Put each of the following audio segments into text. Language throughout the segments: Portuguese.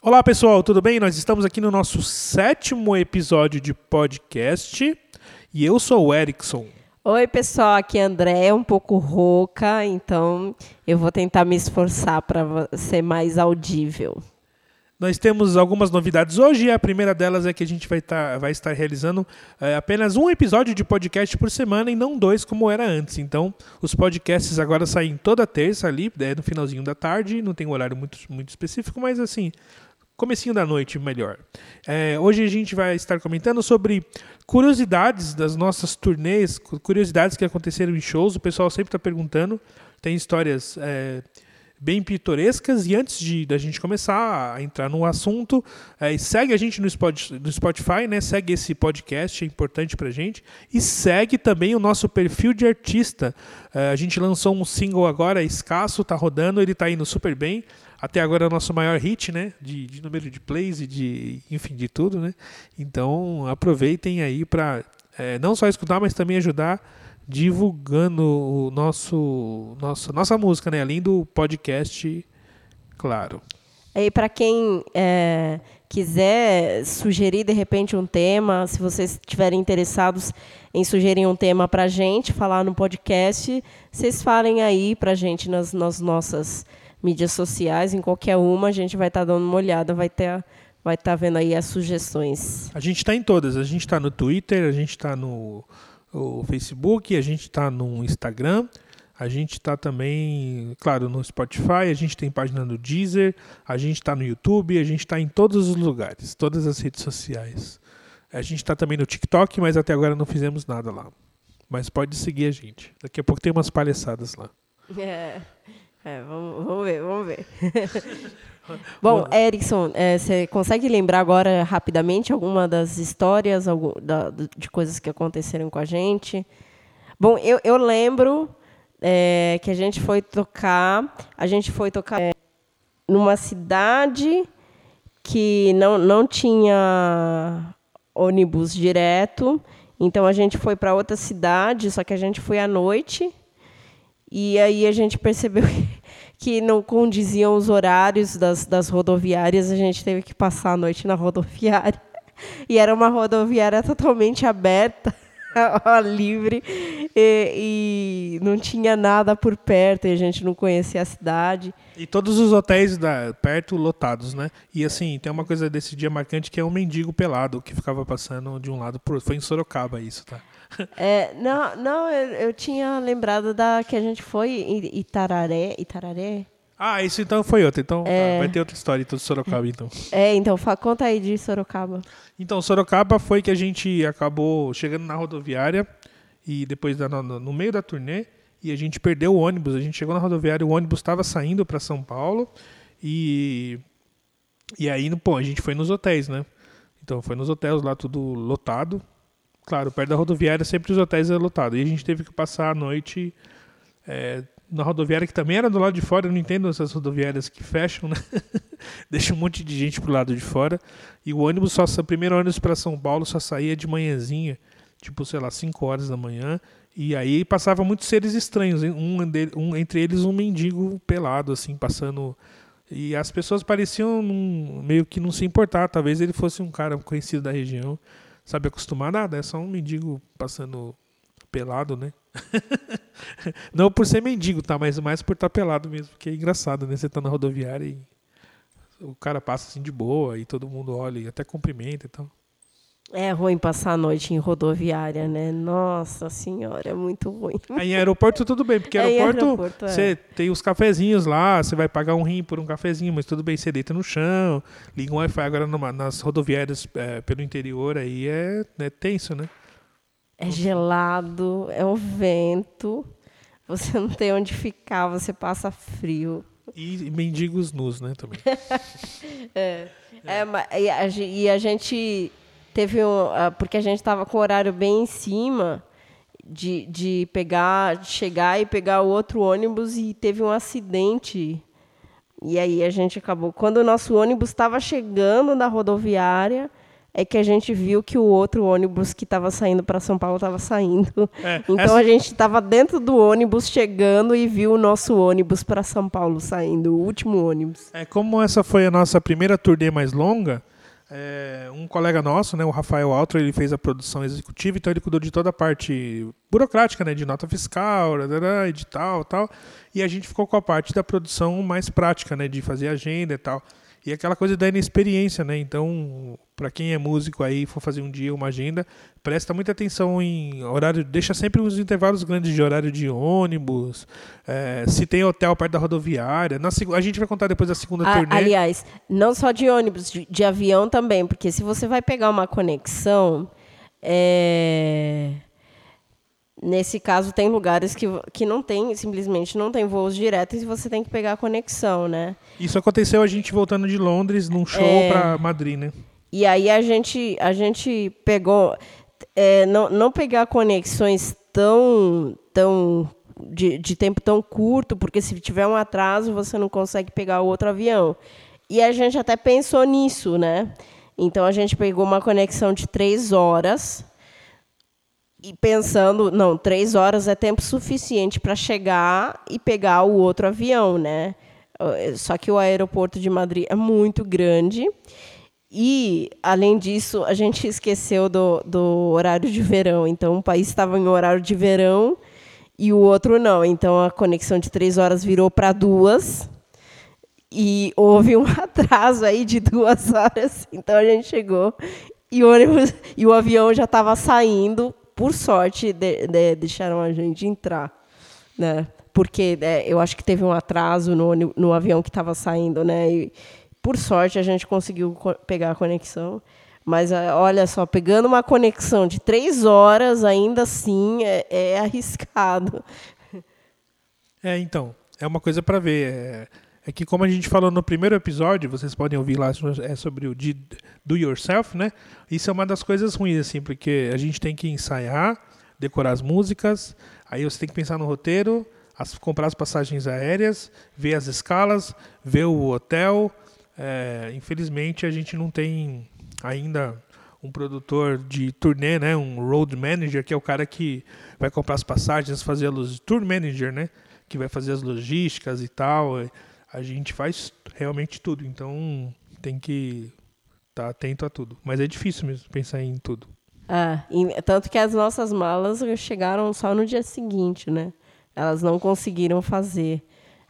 Olá pessoal, tudo bem? Nós estamos aqui no nosso sétimo episódio de podcast e eu sou o Erickson. Oi pessoal, aqui é André, um pouco rouca, então eu vou tentar me esforçar para ser mais audível. Nós temos algumas novidades hoje e a primeira delas é que a gente vai, tá, vai estar realizando é, apenas um episódio de podcast por semana e não dois como era antes. Então, os podcasts agora saem toda terça ali, é, no finalzinho da tarde, não tem um horário muito, muito específico, mas assim, comecinho da noite melhor. É, hoje a gente vai estar comentando sobre curiosidades das nossas turnês, curiosidades que aconteceram em shows. O pessoal sempre está perguntando. Tem histórias é, bem pitorescas. E antes de da gente começar a entrar no assunto, é, segue a gente no Spotify, né? Segue esse podcast, é importante pra gente. E segue também o nosso perfil de artista. É, a gente lançou um single agora, escasso, tá rodando, ele tá indo super bem. Até agora é o nosso maior hit, né? De, de número de plays e de, enfim, de tudo, né? Então aproveitem aí para é, não só escutar, mas também ajudar divulgando o nosso, nosso nossa música, né? Além do podcast, claro. E para quem é, quiser sugerir de repente um tema, se vocês estiverem interessados em sugerir um tema para gente falar no podcast, vocês falem aí para gente nas, nas, nossas mídias sociais, em qualquer uma, a gente vai estar tá dando uma olhada, vai ter vai estar tá vendo aí as sugestões. A gente está em todas, a gente está no Twitter, a gente está no Facebook, a gente está no Instagram, a gente está também, claro, no Spotify, a gente tem página no Deezer, a gente está no YouTube, a gente está em todos os lugares, todas as redes sociais. A gente está também no TikTok, mas até agora não fizemos nada lá. Mas pode seguir a gente. Daqui a pouco tem umas palhaçadas lá. É, é vamos, vamos ver, vamos ver. Bom, Erickson, é, você consegue lembrar agora rapidamente alguma das histórias algum, da, de coisas que aconteceram com a gente? Bom, eu, eu lembro é, que a gente foi tocar, a gente foi tocar é, numa cidade que não, não tinha ônibus direto, então a gente foi para outra cidade, só que a gente foi à noite, e aí a gente percebeu que não condiziam os horários das, das rodoviárias, a gente teve que passar a noite na rodoviária. E era uma rodoviária totalmente aberta, livre, e, e, não tinha nada por perto, e a gente não conhecia a cidade. E todos os hotéis da, perto lotados, né? E assim, tem uma coisa desse dia marcante que é um mendigo pelado que ficava passando de um lado pro outro. Foi em Sorocaba isso, tá? É, não, não eu, eu, tinha lembrado da que a gente foi em Itararé. Itararé? Ah, isso então foi outra. Então é... vai ter outra história então, de Sorocaba, então. É, então conta aí de Sorocaba. Então, Sorocaba foi que a gente acabou chegando na rodoviária e depois da, no, no meio da turnê e a gente perdeu o ônibus. A gente chegou na rodoviária, o ônibus estava saindo para São Paulo e e aí, pô, a gente foi nos hotéis, né? Então foi nos hotéis lá tudo lotado, Claro, perto da rodoviária sempre os hotéis eram lotados. E a gente teve que passar a noite é, na rodoviária, que também era do lado de fora. Eu não entendo essas rodoviárias que fecham, né? Deixa um monte de gente pro lado de fora. E o ônibus, só, o primeiro ônibus para São Paulo só saía de manhãzinha, tipo, sei lá, 5 horas da manhã. E aí passava muitos seres estranhos. Um, um, entre eles um mendigo pelado, assim, passando. E as pessoas pareciam num, meio que não se importar. Talvez ele fosse um cara conhecido da região sabe acostumar nada, é só um mendigo passando pelado, né? Não por ser mendigo, tá? Mas mais por estar tá pelado mesmo, porque é engraçado, né? Você tá na rodoviária e o cara passa assim de boa e todo mundo olha e até cumprimenta e tal. É ruim passar a noite em rodoviária, né? Nossa senhora, é muito ruim. Aí em aeroporto tudo bem, porque é, aeroporto, aeroporto é. você é. tem os cafezinhos lá, você vai pagar um rim por um cafezinho, mas tudo bem, você deita no chão, liga um Wi-Fi agora numa, nas rodoviárias é, pelo interior, aí é, é tenso, né? É gelado, é o vento, você não tem onde ficar, você passa frio. E mendigos nus, né, também. é, é. e, a, e a gente teve porque a gente estava com o horário bem em cima de, de pegar, de chegar e pegar o outro ônibus e teve um acidente. E aí a gente acabou. Quando o nosso ônibus estava chegando na rodoviária, é que a gente viu que o outro ônibus que estava saindo para São Paulo estava saindo. É, então essa... a gente estava dentro do ônibus chegando e viu o nosso ônibus para São Paulo saindo, o último ônibus. É como essa foi a nossa primeira turnê mais longa. É, um colega nosso, né, o Rafael Altro, ele fez a produção executiva, então ele cuidou de toda a parte burocrática, né, de nota fiscal, edital, tal. E a gente ficou com a parte da produção mais prática, né, de fazer agenda e tal. E aquela coisa da inexperiência, né? Então, para quem é músico aí for fazer um dia uma agenda, presta muita atenção em horário, deixa sempre uns intervalos grandes de horário de ônibus, é, se tem hotel perto da rodoviária. Na, a gente vai contar depois da segunda a, turnê. Aliás, não só de ônibus, de, de, avião também, porque se você vai pegar uma conexão, é Nesse caso, tem lugares que, que não tem, simplesmente não tem voos diretos e você tem que pegar a conexão, né? Isso aconteceu a gente voltando de Londres num show é... para Madrid, né? E aí a gente, a gente pegou. É, não, não pegar conexões tão, tão de, de tempo tão curto, porque se tiver um atraso, você não consegue pegar o outro avião. E a gente até pensou nisso, né? Então a gente pegou uma conexão de três horas e pensando, não, três horas é tempo suficiente para chegar e pegar o outro avião, né? Só que o aeroporto de Madrid é muito grande. E, além disso, a gente esqueceu do, do horário de verão. Então, um país estava em horário de verão e o outro não. Então, a conexão de três horas virou para duas. E houve um atraso aí de duas horas. Então, a gente chegou e o, ônibus, e o avião já estava saindo por sorte, de, de, deixaram a gente entrar, né? Porque é, eu acho que teve um atraso no, no avião que estava saindo, né? E, por sorte, a gente conseguiu pegar a conexão. Mas é, olha só, pegando uma conexão de três horas, ainda assim é, é arriscado. É, então, é uma coisa para ver. É, é, que, como a gente falou no primeiro episódio, vocês podem ouvir lá, é sobre o do yourself, né? Isso é uma das coisas ruins, assim, porque a gente tem que ensaiar, decorar as músicas, aí você tem que pensar no roteiro, as, comprar as passagens aéreas, ver as escalas, ver o hotel. É, infelizmente, a gente não tem ainda um produtor de turnê, né? Um road manager, que é o cara que vai comprar as passagens, fazer a luz, tour manager, né? Que vai fazer as logísticas e tal. A gente faz realmente tudo, então tem que tá atento a tudo. Mas é difícil mesmo pensar em tudo. Ah, tanto que as nossas malas chegaram só no dia seguinte, né? Elas não conseguiram fazer.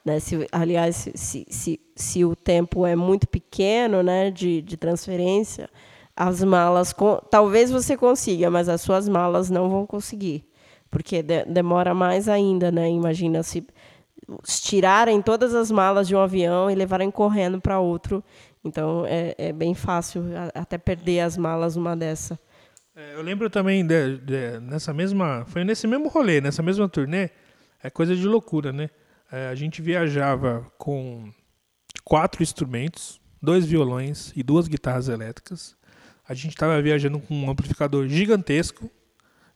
Né? Se, aliás, se, se, se o tempo é muito pequeno né, de, de transferência, as malas. Talvez você consiga, mas as suas malas não vão conseguir. Porque de, demora mais ainda, né? Imagina se tirarem todas as malas de um avião e levarem correndo para outro então é, é bem fácil até perder as malas uma dessa. É, eu lembro também de, de, nessa mesma. Foi nesse mesmo rolê, nessa mesma turnê. É coisa de loucura, né? É, a gente viajava com quatro instrumentos, dois violões e duas guitarras elétricas. A gente estava viajando com um amplificador gigantesco,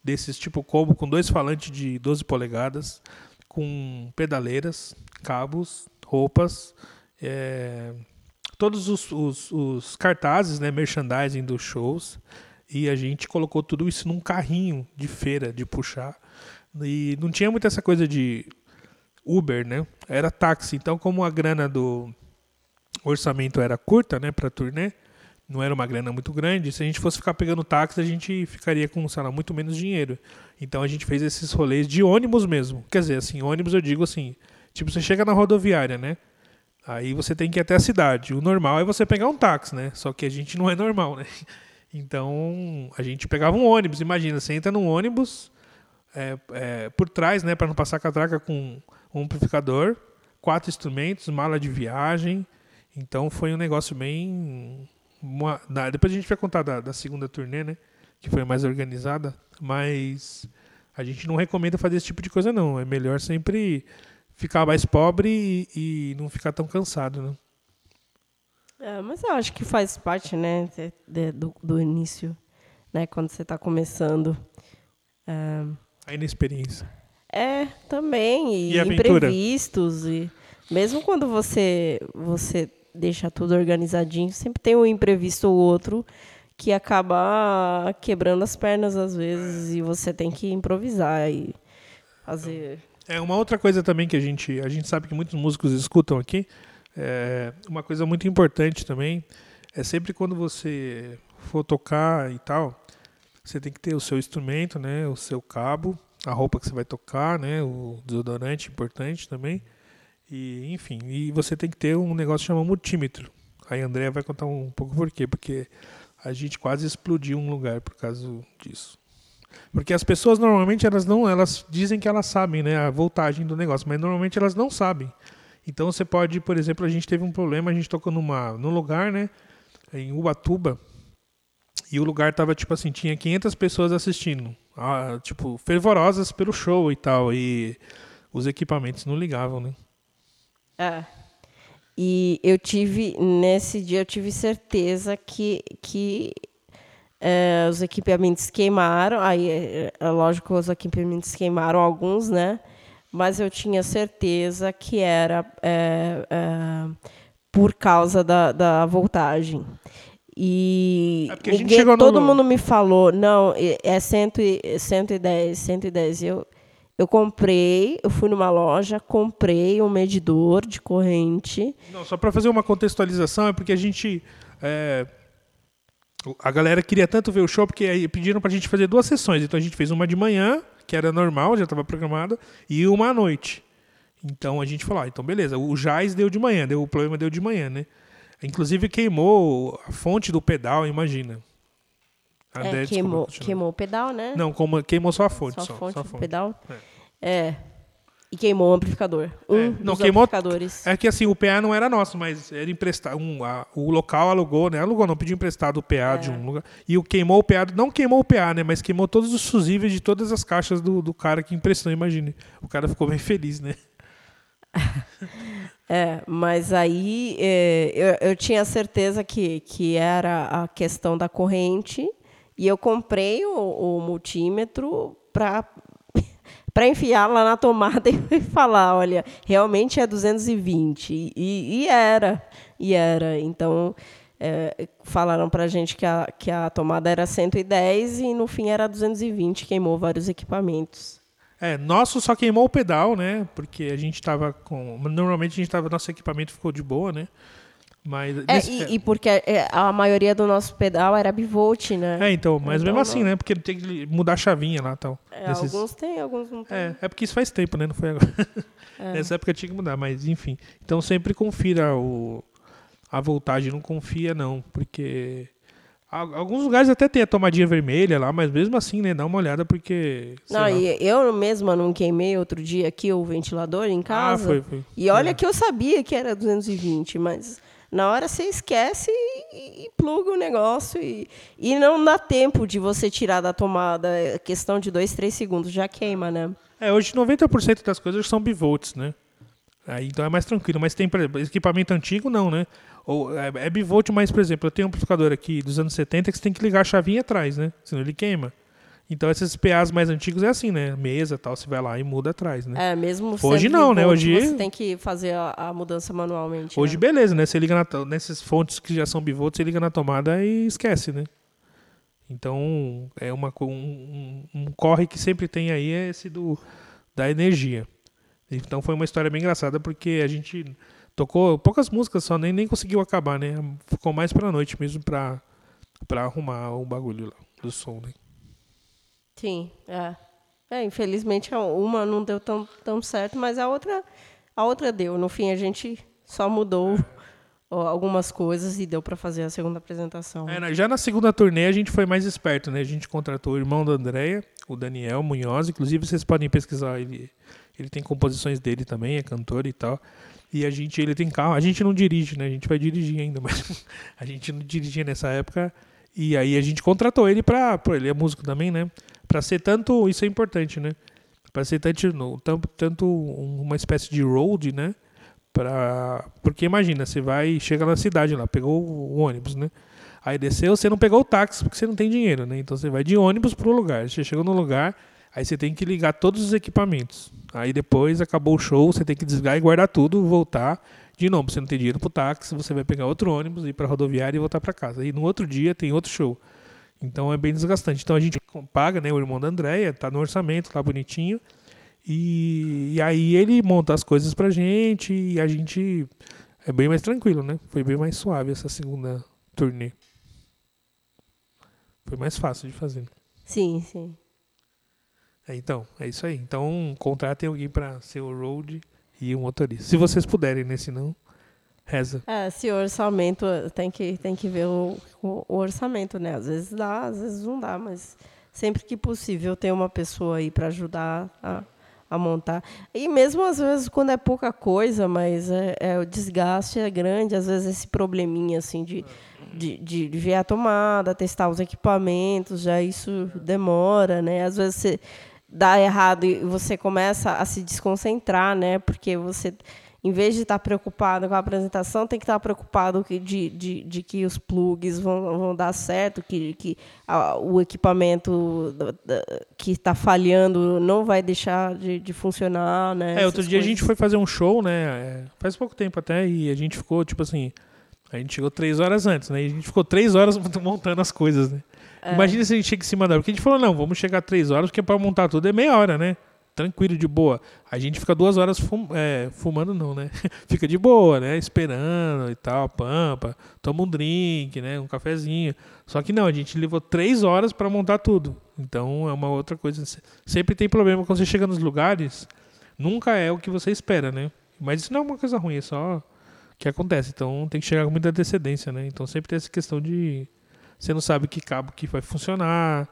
desses tipo combo, com dois falantes de 12 polegadas, com pedaleiras, cabos, roupas, é, todos os, os, os cartazes, né, merchandising dos shows, e a gente colocou tudo isso num carrinho de feira, de puxar. E não tinha muito essa coisa de Uber, né? Era táxi. Então, como a grana do orçamento era curta, né, para turnê, não era uma grana muito grande. Se a gente fosse ficar pegando táxi, a gente ficaria com, sei lá, muito menos dinheiro. Então a gente fez esses rolês de ônibus mesmo. Quer dizer, assim, ônibus eu digo assim, tipo, você chega na rodoviária, né? Aí você tem que ir até a cidade. O normal é você pegar um táxi, né? Só que a gente não é normal, né? Então a gente pegava um ônibus. Imagina, você entra num ônibus é, é, por trás, né? Para não passar catraca com um amplificador, quatro instrumentos, mala de viagem. Então foi um negócio bem. Uma, depois a gente vai contar da, da segunda turnê, né? Que foi mais organizada. Mas a gente não recomenda fazer esse tipo de coisa, não. É melhor sempre ficar mais pobre e, e não ficar tão cansado, né? É, mas eu acho que faz parte, né, de, de, do, do, início, né, quando você está começando. É... A inexperiência. É, também, e, e imprevistos, e mesmo quando você, você deixa tudo organizadinho, sempre tem um imprevisto ou outro que acaba quebrando as pernas às vezes e você tem que improvisar e fazer. É uma outra coisa também que a gente a gente sabe que muitos músicos escutam aqui. É, uma coisa muito importante também é sempre quando você for tocar e tal, você tem que ter o seu instrumento, né, o seu cabo, a roupa que você vai tocar, né, o desodorante importante também. E, enfim, e você tem que ter um negócio chamado multímetro. Aí a Andrea vai contar um pouco por quê, porque a gente quase explodiu um lugar por causa disso. Porque as pessoas normalmente elas não, elas dizem que elas sabem, né, a voltagem do negócio, mas normalmente elas não sabem. Então você pode, por exemplo, a gente teve um problema, a gente tocou numa, num lugar, né, em Ubatuba, e o lugar tava tipo assim, tinha 500 pessoas assistindo, ah, tipo, fervorosas pelo show e tal, e os equipamentos não ligavam, né? É. E eu tive, nesse dia, eu tive certeza que, que é, os equipamentos queimaram. Aí, é, é lógico que os equipamentos queimaram alguns, né? Mas eu tinha certeza que era é, é, por causa da, da voltagem. E É porque a gente ninguém, chegou no- todo mundo me falou, não, é cento e- 110, 110. Eu, eu comprei, eu fui numa loja, comprei um medidor de corrente. Não, só para fazer uma contextualização, é porque a gente. é, a galera queria tanto ver o show, porque aí pediram pra gente fazer duas sessões. Então a gente fez uma de manhã, que era normal, já estava programada, e uma à noite. Então a gente falou, ah, então beleza, o jazz deu de manhã, deu, o problema deu de manhã, né? Inclusive queimou a fonte do pedal, imagina. A É, queimou, queimou o pedal, né? Não, como, queimou só a fonte. só Só, a fonte só a do fonte. pedal. É. E queimou o amplificador. É, Um não, dos queimou- amplificadores. É que assim, o PA não era nosso, mas era emprestado. Um, a- o local alugou, né? Alugou, não, pediu emprestado o PA de É. um lugar. E o queimou o PA, não queimou o PA, né? Mas queimou todos os fusíveis de todas as caixas do, do cara que emprestou, imagine. O cara ficou bem feliz, né? É, mas aí é, eu, eu tinha certeza que, que era a questão da corrente e eu comprei o, o multímetro para para enfiar lá na tomada e falar, olha, realmente é 220 e, e era, e era. Então é, falaram para a gente que a, que a tomada era 110 e no fim era 220, queimou vários equipamentos. É, nosso só queimou o pedal, né? Porque a gente tava com. Normalmente a gente tava. Nosso equipamento ficou de boa, né? Mas. É, e, e porque é, a maioria do nosso pedal era bivolt, né? É, então, mas Então, mesmo assim, não. né? Porque tem que mudar a chavinha lá e tal. É, Desses- Alguns têm, alguns não têm. É, é porque isso faz tempo, né? Não foi agora. É. Nessa época tinha que mudar, mas enfim. Então sempre confira o, a voltagem, não confia não, porque al- alguns lugares até tem a tomadinha vermelha lá, mas mesmo assim, né, dá uma olhada porque Não, e eu mesma não queimei outro dia aqui o ventilador em Ah, casa. foi, foi. E olha É. que eu sabia que era 220, mas na hora você esquece e, e pluga o negócio. E, e não dá tempo de você tirar da tomada. É questão de dois, três segundos, já queima, né? É, hoje 90% das coisas são bivolts, né? Aí, então é mais tranquilo, mas tem, por exemplo, equipamento antigo não, né? Ou é, é bivolt, mas por exemplo, eu tenho um amplificador aqui dos anos 70 que você tem que ligar a chavinha atrás, né? Senão ele queima. Então esses PAs mais antigos é assim, né? Mesa tal, você vai lá e muda atrás, né? É, mesmo Hoje não, né? Hoje- Você tem que fazer a, a mudança manualmente. Hoje, né? beleza, né? Você liga na, nessas fontes que já são bivolts, você liga na tomada e esquece, né? Então, é uma, um, um- um corre que sempre tem aí é esse do, da energia. Então, foi uma história bem engraçada, porque a gente tocou poucas músicas só, nem, nem conseguiu acabar, né? Ficou mais pra noite mesmo pra, pra arrumar o bagulho lá, do som, né? Sim, é. É, infelizmente a uma não deu tão, tão certo, mas a outra, a outra deu. No fim a gente só mudou algumas coisas e deu para fazer a segunda apresentação. É, já na segunda turnê a gente foi mais esperto, né? A gente contratou o irmão da Andrea, o Daniel Munhoz, inclusive vocês podem pesquisar, ele, ele tem composições dele também, é cantor e tal. E a gente, ele tem carro, a gente não dirige, né? A gente vai dirigir ainda, mas a gente não dirigia nessa época. E aí a gente contratou ele pô, ele é músico também, né? Pra ser tanto, isso é importante, né? Pra ser tanto, tanto, uma espécie de road, né? Pra, porque imagina, você vai, chega na cidade lá, pegou o ônibus, né? Aí desceu, você não pegou o táxi porque você não tem dinheiro, né? Então você vai de ônibus pro lugar. Você chegou no lugar, aí você tem que ligar todos os equipamentos. Aí depois acabou o show, você tem que desligar e guardar tudo, voltar De novo, você não tem dinheiro pro táxi, você vai pegar outro ônibus, ir pra rodoviária e voltar para casa. E no outro dia tem outro show. Então é bem desgastante. Então a gente paga, né? O irmão da Andréia, tá no orçamento lá bonitinho. E, e, aí ele monta as coisas pra gente e a gente é bem mais tranquilo, né? Foi bem mais suave essa segunda turnê. Foi mais fácil de fazer. Sim, sim. É, então, é isso aí. Então, contratem alguém para ser o road e o motorista. Se vocês puderem, né? Senão, reza. É, se o orçamento tem que, tem que ver o, o, o orçamento, né? Às vezes dá, às vezes não dá, mas sempre que possível ter uma pessoa aí para ajudar a, a montar. E mesmo às vezes quando é pouca coisa, mas é, é, o desgaste é grande, às vezes esse probleminha assim de, de, de, de ver a tomada, testar os equipamentos, já isso demora, né? Às vezes você dá errado e você começa a se desconcentrar, né? Porque você, em vez de estar preocupado com a apresentação, tem que estar preocupado de, de, de que os plugs vão, vão dar certo, que, que a, o equipamento que está falhando não vai deixar de, de funcionar, né? É, outro dia coisas. a gente foi fazer um show, né? É, faz pouco tempo até, e a gente ficou, tipo assim, a gente chegou três horas antes, né? E a gente ficou três horas montando as coisas, né? É. Imagina se a gente chega em cima da hora. Porque a gente falou, não, vamos chegar três horas, porque para montar tudo é meia hora, né? Tranquilo, de boa. A gente fica duas horas fum, é, fumando, não, né? fica de boa, né? Esperando e tal, pampa, toma um drink, né? Um cafezinho. Só que não, a gente levou três horas para montar tudo. Então é uma outra coisa. Sempre tem problema quando você chega nos lugares, nunca é o que você espera, né? Mas isso não é uma coisa ruim, é só que acontece. Então tem que chegar com muita antecedência, né? Então sempre tem essa questão de você não sabe que cabo que vai funcionar,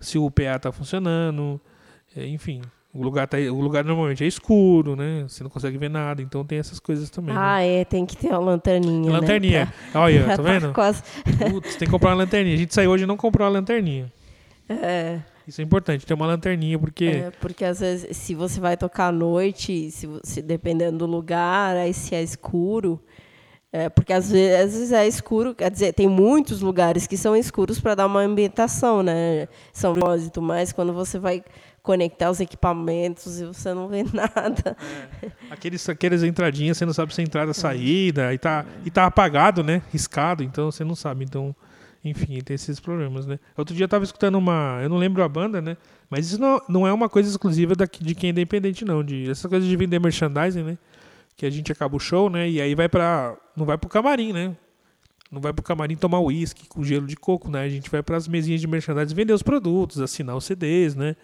se o PA está funcionando, é, enfim. O lugar, tá, o lugar normalmente é escuro, né? Você não consegue ver nada, então tem essas coisas também. Né? Ah, né? é, tem que ter uma lanterninha. Né? Lanterninha. Né? Pra... Olha, tá vendo? Quase... Putz, tem que comprar uma lanterninha. A gente saiu hoje e não comprou uma lanterninha. É. Isso é importante, ter uma lanterninha, porque. É, porque às vezes, se você vai tocar à noite, se, se dependendo do lugar, aí se é escuro, é, porque às vezes é escuro, quer dizer, tem muitos lugares que são escuros para dar uma ambientação, né? São propósito, mas quando você vai conectar os equipamentos e você não vê nada. É. Aqueles, aqueles entradinhas, você não sabe se é entrada saída, e tá, e tá apagado, né? Riscado, então você não sabe. Então, enfim, tem esses problemas, né? Outro dia eu estava escutando uma. Eu não lembro a banda, né? Mas isso não, não é uma coisa exclusiva daqui, de quem é independente, não. De, essa coisa de vender merchandising, né? Que a gente acaba o show, né? E aí vai para não vai pro camarim, né? Não vai pro camarim tomar uísque com gelo de coco, né? A gente vai para as mesinhas de merchandising vender os produtos, assinar os CDs, né?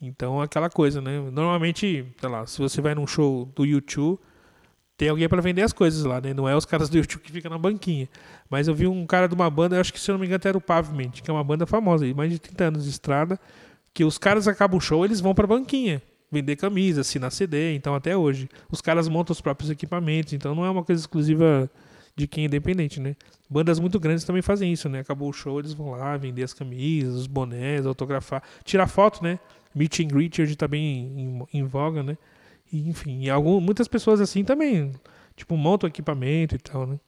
Então aquela coisa, né? Normalmente, sei lá, se você vai num show do YouTube, tem alguém para vender as coisas lá, né? Não é os caras do YouTube que ficam na banquinha. Mas eu vi um cara de uma banda, acho que se eu não me engano era o Pavement, que é uma banda famosa, aí, mais de 30 anos de estrada, que os caras acabam o show, eles vão pra banquinha vender camisa, assinar CD, então até hoje. Os caras montam os próprios equipamentos, então não é uma coisa exclusiva de quem é independente, né? Bandas muito grandes também fazem isso, né? Acabou o show, eles vão lá vender as camisas, os bonés, autografar, tirar foto, né? Meet and greet hoje tá bem em, em voga, né? E, enfim, e algum, muitas pessoas assim também, tipo, montam equipamento e tal, né?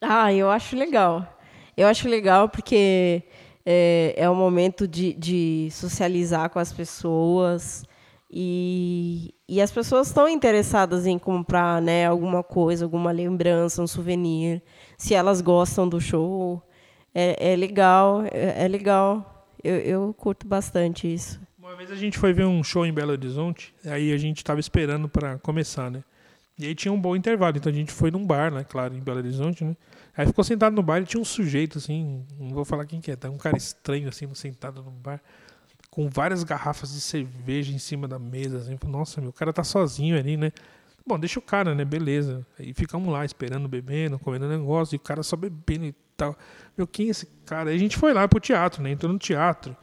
Ah, eu acho legal. Eu acho legal porque é, é um momento de, de socializar com as pessoas, e, e as pessoas estão interessadas em comprar né, alguma coisa, alguma lembrança, um souvenir. Se elas gostam do show, é, é legal, é, é legal. Eu, eu curto bastante isso. Uma vez a gente foi ver um show em Belo Horizonte, aí a gente estava esperando para começar, né? E aí tinha um bom intervalo, então a gente foi num bar, né? Claro, em Belo Horizonte, né? Aí ficou sentado no bar e tinha um sujeito, assim, não vou falar quem que é, tá? Um cara estranho, assim, sentado no bar com várias garrafas de cerveja em cima da mesa. Assim. Nossa, meu, o cara tá sozinho ali, né? Bom, deixa o cara, né? Beleza. Aí ficamos lá esperando, bebendo, comendo negócio, e o cara só bebendo e tal. Meu, quem é esse cara? Aí a gente foi lá pro teatro, né? Entrou no teatro.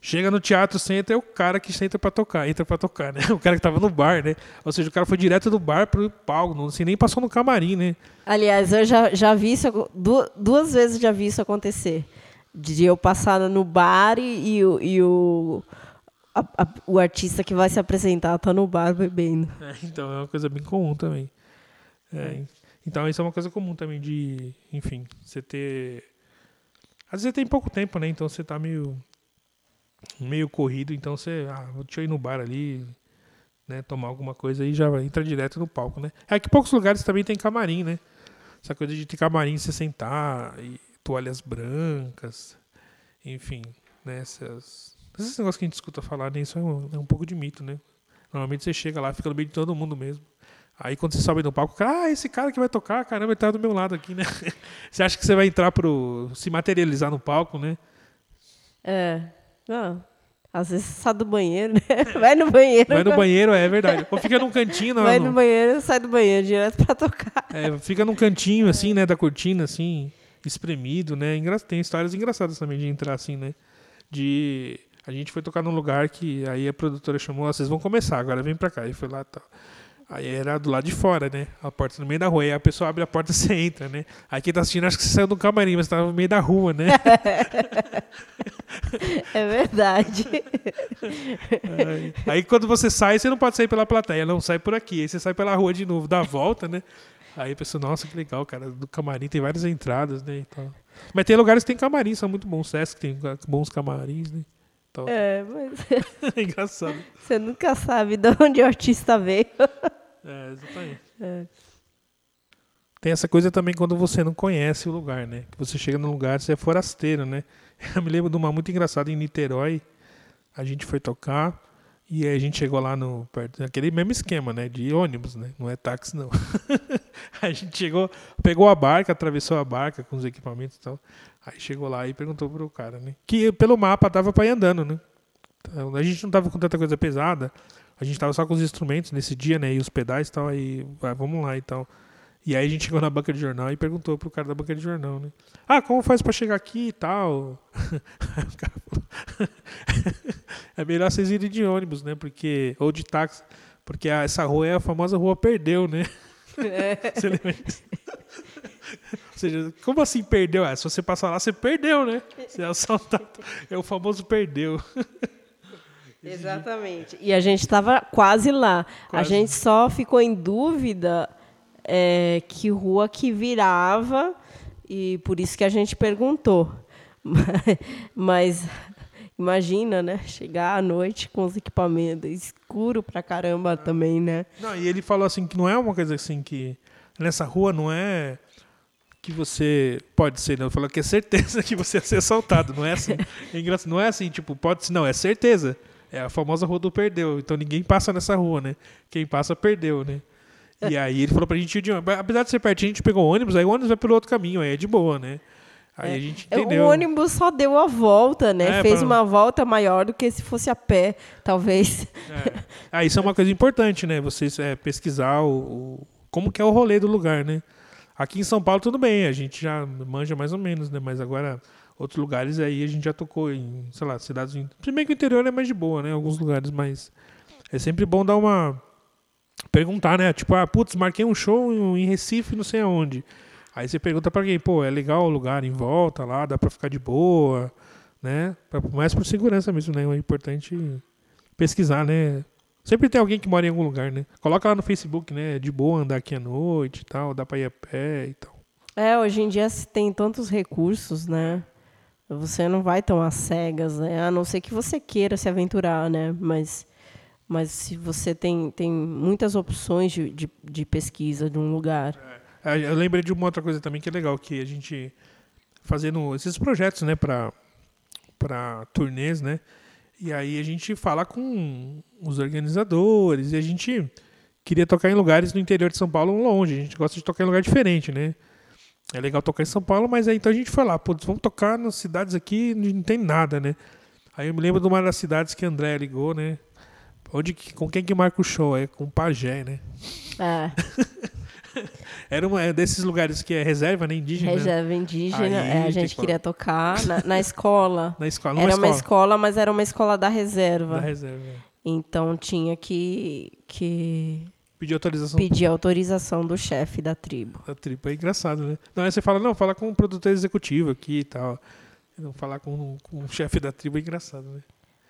Chega no teatro, senta, é o cara que senta para tocar, entra para tocar, né? O cara que tava no bar, né? Ou seja, o cara foi direto do bar pro palco, não assim, nem passou no camarim, né? Aliás, eu já, já vi isso, duas vezes já vi isso acontecer de eu passar no bar e, e, e o, a, a, o artista que vai se apresentar tá no bar bebendo. É, então é uma coisa bem comum também. É, então isso é uma coisa comum também de, enfim, você ter. Às vezes você tem pouco tempo, né? Então você tá meio. meio corrido, então você. Ah, deixa eu ir no bar ali. né, tomar alguma coisa e já entra direto no palco, né? É que poucos lugares também tem camarim, né? Essa coisa de ter camarim, se sentar, e toalhas brancas, enfim, né? Essas, esses negócios que a gente escuta falar, né? Isso é um, é um pouco de mito, né? Normalmente você chega lá, fica no meio de todo mundo mesmo. Aí quando você sobe no palco, ah, esse cara que vai tocar, caramba, ele tá do meu lado aqui, né? Você acha que você vai entrar pro. se materializar no palco, né? É. Não. Às vezes sai do banheiro, né? Vai no banheiro. Vai no banheiro, é verdade. Ou fica num cantinho. Vai no, no banheiro sai do banheiro direto pra tocar. É, fica num cantinho, assim, né, da cortina, assim, espremido, né? Tem histórias engraçadas também de entrar assim, né? De. A gente foi tocar num lugar que aí a produtora chamou, vocês vão começar, agora vem pra cá. E foi lá e tal. Aí era do lado de fora, né? A porta no meio da rua. Aí a pessoa abre a porta e você entra, né? Aí quem tá assistindo acho que você saiu do camarim, mas tava no meio da rua, né? é verdade. Aí, aí, quando você sai, você não pode sair pela plateia, não sai por aqui. Aí você sai pela rua de novo, dá a volta, né? Aí a pessoa, nossa, que legal, cara. Do camarim tem várias entradas, né? Então... Mas tem lugares que tem camarim, são muito bons. Sesc tem bons camarins, né? Então... É, mas. é engraçado. Você nunca sabe de onde o artista veio. É, exatamente. É. Tem essa coisa também quando você não conhece o lugar, né? Que você chega num lugar, você é forasteiro, né? Eu me lembro de uma muito engraçada em Niterói. A gente foi tocar e a gente chegou lá no perto aquele mesmo esquema, né? De ônibus, né? Não é táxi não. a gente chegou, pegou a barca, atravessou a barca com os equipamentos e tal. Aí chegou lá e perguntou pro cara, né? Que pelo mapa dava para ir andando, né? Então, a gente não tava com tanta coisa pesada. A gente tava só com os instrumentos nesse dia, né? E os pedais e tal. Aí, ah, vamos lá e tal. E aí a gente chegou na banca de jornal e perguntou pro cara da banca de jornal, né? Ah, como faz para chegar aqui e tal? Aí o cara falou, é melhor vocês irem de ônibus, né? Porque, ou de táxi, porque essa rua é a famosa rua Perdeu, né? É. Você lembra disso? Ou seja, como assim perdeu? É, se você passar lá, você perdeu, né? Você é assaltado. É o famoso perdeu. Exatamente. E a gente estava quase lá. Quase. A gente só ficou em dúvida é, que rua que virava e por isso que a gente perguntou. Mas imagina, né? Chegar à noite com os equipamentos escuro pra caramba também, né? Não, e ele falou assim que não é uma coisa assim que nessa rua não é que você pode ser, não. Ele falou que é certeza que você ia ser assaltado, não é assim. É engraçado, não é assim, tipo, pode ser, não, é certeza. É a famosa rua do perdeu. Então ninguém passa nessa rua, né? Quem passa perdeu, né? E aí ele falou pra gente ir de ônibus. Apesar de ser pertinho, a gente pegou o ônibus, aí o ônibus vai pelo outro caminho, aí é de boa, né? Aí é. a gente entendeu. O ônibus só deu a volta, né? É, Fez pra... uma volta maior do que se fosse a pé, talvez. É. Ah, isso é uma coisa importante, né? Vocês é, pesquisar o, o, como que é o rolê do lugar, né? Aqui em São Paulo tudo bem, a gente já manja mais ou menos, né? Mas agora outros lugares aí a gente já tocou em, sei lá, cidades. Primeiro que o interior é mais de boa, né? Alguns lugares, mas é sempre bom dar uma perguntar, né? Tipo, ah, putz, marquei um show em Recife, não sei aonde. Aí você pergunta para quem, pô, é legal o lugar em volta lá, dá para ficar de boa, né? Mais por segurança mesmo, né? É importante pesquisar, né? Sempre tem alguém que mora em algum lugar, né? Coloca lá no Facebook, né? É de boa andar aqui à noite e tal, dá para ir a pé e tal. É, hoje em dia se tem tantos recursos, né? Você não vai tão às cegas, né? A não ser que você queira se aventurar, né? Mas mas se você tem, tem muitas opções de, de, de pesquisa de um lugar. É, eu lembrei de uma outra coisa também que é legal, que a gente fazendo esses projetos, né, para para turnês, né? E aí a gente fala com os organizadores e a gente queria tocar em lugares no interior de São Paulo longe. A gente gosta de tocar em lugar diferente, né? É legal tocar em São Paulo, mas aí então a gente foi lá, putz, vamos tocar nas cidades aqui, não tem nada, né? Aí eu me lembro de uma das cidades que André ligou, né? Onde, com quem que marca o show? É com o Pajé, né? É. Era uma é desses lugares que é reserva, né? Indígena. Reserva indígena. Aí, é, a gente queria tocar na, na escola. na escola, Era escola. uma escola, mas era uma escola da reserva. Da reserva. Então tinha que, que pedir autorização. Pedir autorização do chefe da tribo. Da tribo. É engraçado, né? Não, aí você fala, não, fala com o produtor executivo aqui e tal. Não falar com, com o chefe da tribo é engraçado, né?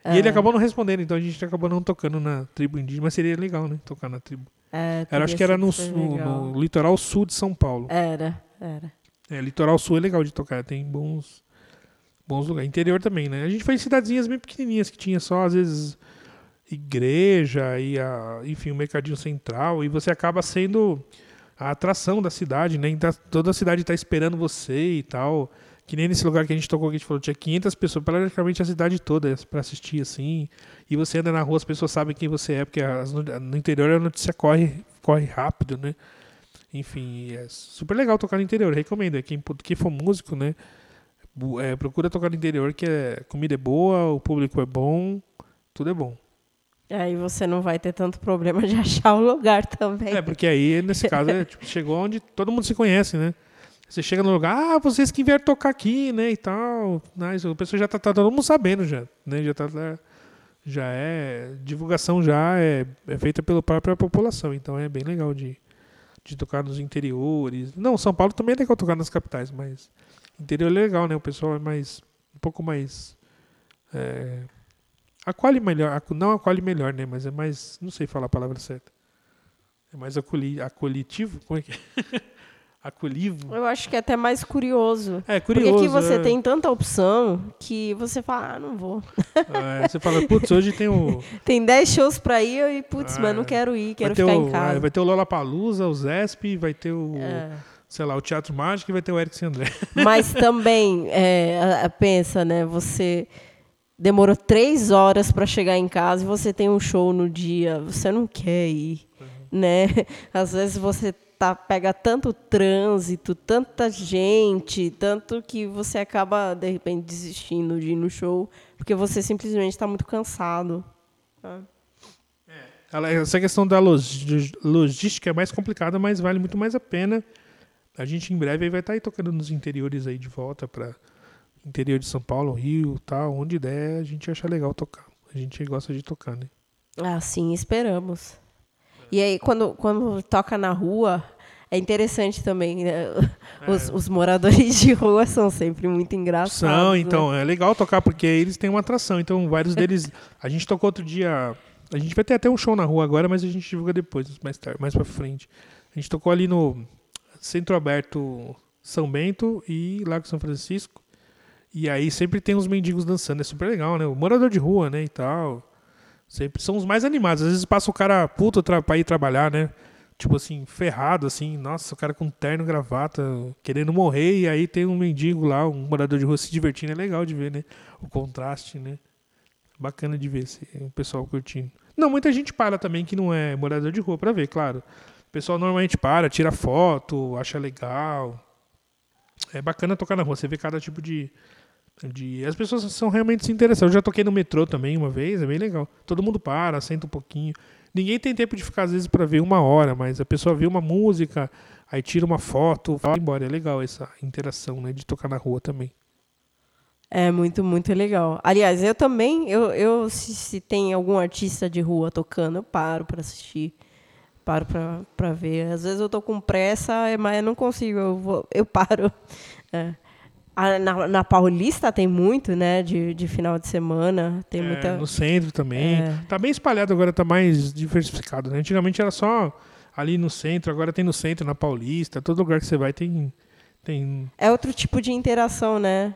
É. E ele acabou não respondendo, então a gente acabou não tocando na tribo indígena, mas seria legal, né? Tocar na tribo. É, era, acho que era no, no, no, litoral sul de São Paulo. Era, era. É, litoral sul é legal de tocar, tem bons, bons lugares. Interior também, né? A gente foi em cidadezinhas bem pequenininhas que tinha só, às vezes, igreja e a, enfim, o mercadinho central e você acaba sendo a atração da cidade, né? Então, toda a cidade está esperando você e tal. Que nem nesse lugar que a gente tocou, que a gente falou, tinha 500 pessoas, praticamente a cidade toda para assistir, assim. E você anda na rua, as pessoas sabem quem você é, porque as, no interior a notícia corre, corre rápido, né? Enfim, é super legal tocar no interior, recomendo. É quem, quem for músico, né? É, procura tocar no interior, que é, comida é boa, o público é bom, tudo é bom. Aí você não vai ter tanto problema de achar o lugar também. É, porque aí, nesse caso, é, tipo, chegou onde todo mundo se conhece, né? Você chega no lugar, ah, vocês que vieram tocar aqui, né, e tal. Mas o pessoal já tá, tá todo mundo sabendo já, né? Já tá já é divulgação já é, é feita pela própria população, então é bem legal de, de tocar nos interiores. Não, São Paulo também é legal tocar nas capitais, mas interior é legal, né? O pessoal é mais um pouco mais é, acolhe melhor, não acolhe melhor, né? Mas é mais, não sei falar a palavra certa. É mais acolhi, acolitivo, como é que é? acolhivo. Eu acho que é até mais curioso. É, curioso. Porque aqui você é. tem tanta opção que você fala, ah, não vou. É, você fala, putz, hoje tem o... tem 10 shows pra ir e, putz, mas não é. quero ir, quero ficar o, em casa. É, vai ter o Lollapalooza, o Zesp, vai ter o... Sei lá, o Teatro Mágico e vai ter o Eric André. Mas também, pensa, né, você demorou três horas para chegar em casa e você tem um show no dia, você não quer ir, uhum. né? Às vezes você tá, pega tanto trânsito, tanta gente, tanto que você acaba, de repente, desistindo de ir no show, porque você simplesmente está muito cansado. Tá? É. Essa questão da logística é mais complicada, mas vale muito mais a pena. A gente em breve vai estar tá aí tocando nos interiores aí de volta para interior de São Paulo, Rio, tal, onde der, a gente acha legal tocar. A gente gosta de tocar, né? Ah, sim, esperamos. E aí, quando, quando toca na rua, é interessante também. Né? Os, é. os, moradores de rua são sempre muito engraçados. São, né? então, né? é legal tocar porque eles têm uma atração. Então, vários deles. a gente tocou outro dia. A gente vai ter até um show na rua agora, mas a gente divulga depois, mais tarde, mais pra frente. A gente tocou ali no Centro Aberto São Bento e Lago São Francisco. E aí sempre tem uns mendigos dançando, é super legal, né? O morador de rua, né, e tal. Sempre são os mais animados. Às vezes passa o cara puto pra ir trabalhar, né? Tipo assim, ferrado, assim, nossa, o cara com terno, gravata, querendo morrer, e aí tem um mendigo lá, um morador de rua se divertindo, é legal de ver, né? O contraste, né? Bacana de ver esse, o pessoal curtindo. Não, muita gente para também que não é morador de rua pra ver, claro. O pessoal normalmente para, tira foto, acha legal. É bacana tocar na rua, você vê cada tipo de, de... As pessoas são realmente se. Eu já toquei no metrô também uma vez, é bem legal. Todo mundo para, senta um pouquinho. Ninguém tem tempo de ficar, às vezes, para ver uma hora, mas a pessoa vê uma música, aí tira uma foto, vai embora. É legal essa interação, né? De tocar na rua também. É muito, muito legal. Aliás, eu também, eu, eu se, se tem algum artista de rua tocando, eu paro para assistir. Paro para ver. Às vezes eu tô com pressa, mas eu não consigo, eu, vou, eu paro. É. A, na, na, Paulista tem muito, né? De, de final de semana. Tem é, muita... No centro também. É. Tá bem espalhado agora, tá mais diversificado, né? Antigamente era só ali no centro, agora tem no centro, na Paulista. Todo lugar que você vai tem. tem... É outro tipo de interação, né?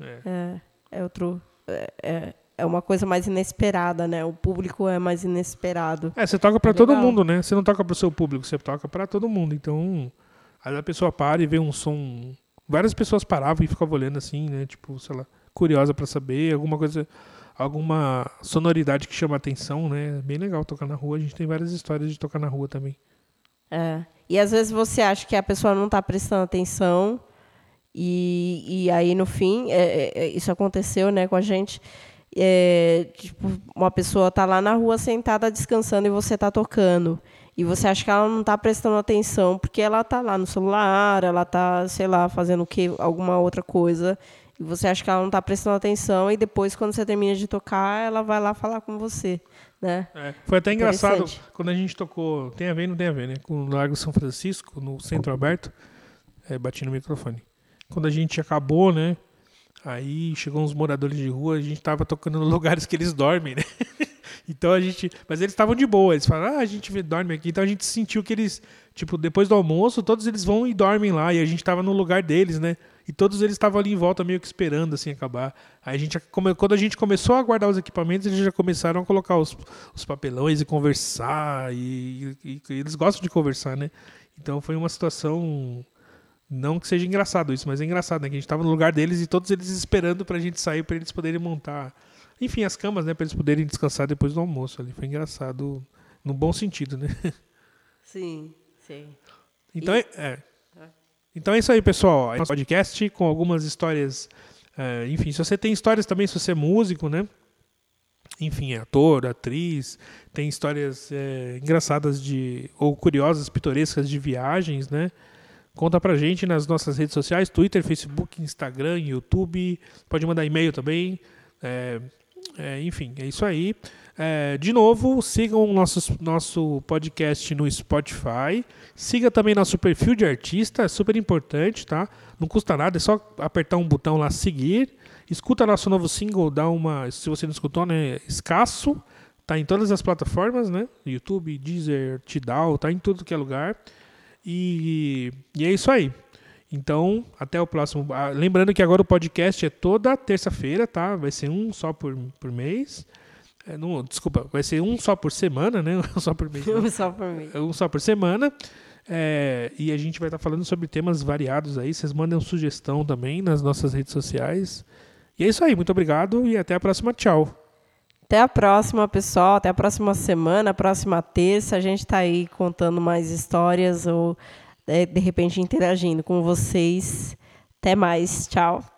É. É, é outro. É, é, é uma coisa mais inesperada, né? O público é mais inesperado. É, você toca para é todo mundo, né? Você não toca para o seu público, você toca para todo mundo. Então, aí a pessoa para e vê um som várias pessoas paravam e ficavam olhando assim, né? Tipo, sei lá, curiosa para saber alguma coisa, alguma sonoridade que chama atenção, né? Bem legal tocar na rua. A gente tem várias histórias de tocar na rua também. É. E às vezes você acha que a pessoa não está prestando atenção e, e aí no fim é, é, é, isso aconteceu, né, com a gente. É, tipo, uma pessoa está lá na rua sentada descansando e você está tocando e você acha que ela não está prestando atenção porque ela está lá no celular, ela está, sei lá, fazendo o que, alguma outra coisa, e você acha que ela não está prestando atenção e depois quando você termina de tocar, ela vai lá falar com você, né? É, foi até engraçado quando a gente tocou, tem a ver, não tem a ver, né? Com o Lago São Francisco no Centro Aberto, é, bati no microfone. Quando a gente acabou, né? Aí chegou uns moradores de rua, a gente tava tocando nos lugares que eles dormem, né? Então a gente. Mas eles estavam de boa. Eles falaram, ah, a gente dorme aqui. Então a gente sentiu que eles, tipo, depois do almoço, todos eles vão e dormem lá. E a gente tava no lugar deles, né? e todos eles estavam ali em volta meio que esperando assim acabar. Aí a gente, quando a gente começou a guardar os equipamentos, eles já começaram a colocar os, os papelões e conversar, e, e, e eles gostam de conversar, né? Então foi uma situação não que seja engraçado isso, mas é engraçado, né? Que a gente estava no lugar deles e todos eles esperando para a gente sair para eles poderem montar, enfim, as camas, né? Para eles poderem descansar depois do almoço. Ali foi engraçado, no bom sentido, né? Sim, sim. Então e... é, é, então é isso aí, pessoal. É nosso podcast com algumas histórias. É, enfim, se você tem histórias também, se você é músico, né? Enfim, é ator, atriz, tem histórias é, engraçadas de ou curiosas, pitorescas de viagens, né? Conta pra gente nas nossas redes sociais, Twitter, Facebook, Instagram, YouTube. Pode mandar e-mail também. É, é, enfim, é isso aí. É, de novo, sigam o nosso, nosso podcast no Spotify. Siga também nosso perfil de artista, é super importante, tá? Não custa nada, é só apertar um botão lá, seguir. Escuta nosso novo single, dá uma. Se você não escutou, né? Escasso. Tá em todas as plataformas, né? YouTube, Deezer, Tidal, tá em tudo que é lugar. E, e é isso aí. Então, até o próximo. Ah, lembrando que agora o podcast é toda terça-feira, tá? Vai ser um só por, por mês. É, não, desculpa, vai ser um só por semana, né? Um só por mês. um só por mês. Um só por semana. É, e a gente vai estar falando sobre temas variados aí. Vocês mandem sugestão também nas nossas redes sociais. E é isso aí. Muito obrigado e até a próxima. Tchau. Até a próxima, pessoal. Até a próxima semana, próxima terça. A gente está aí contando mais histórias ou, de repente, interagindo com vocês. Até mais. Tchau.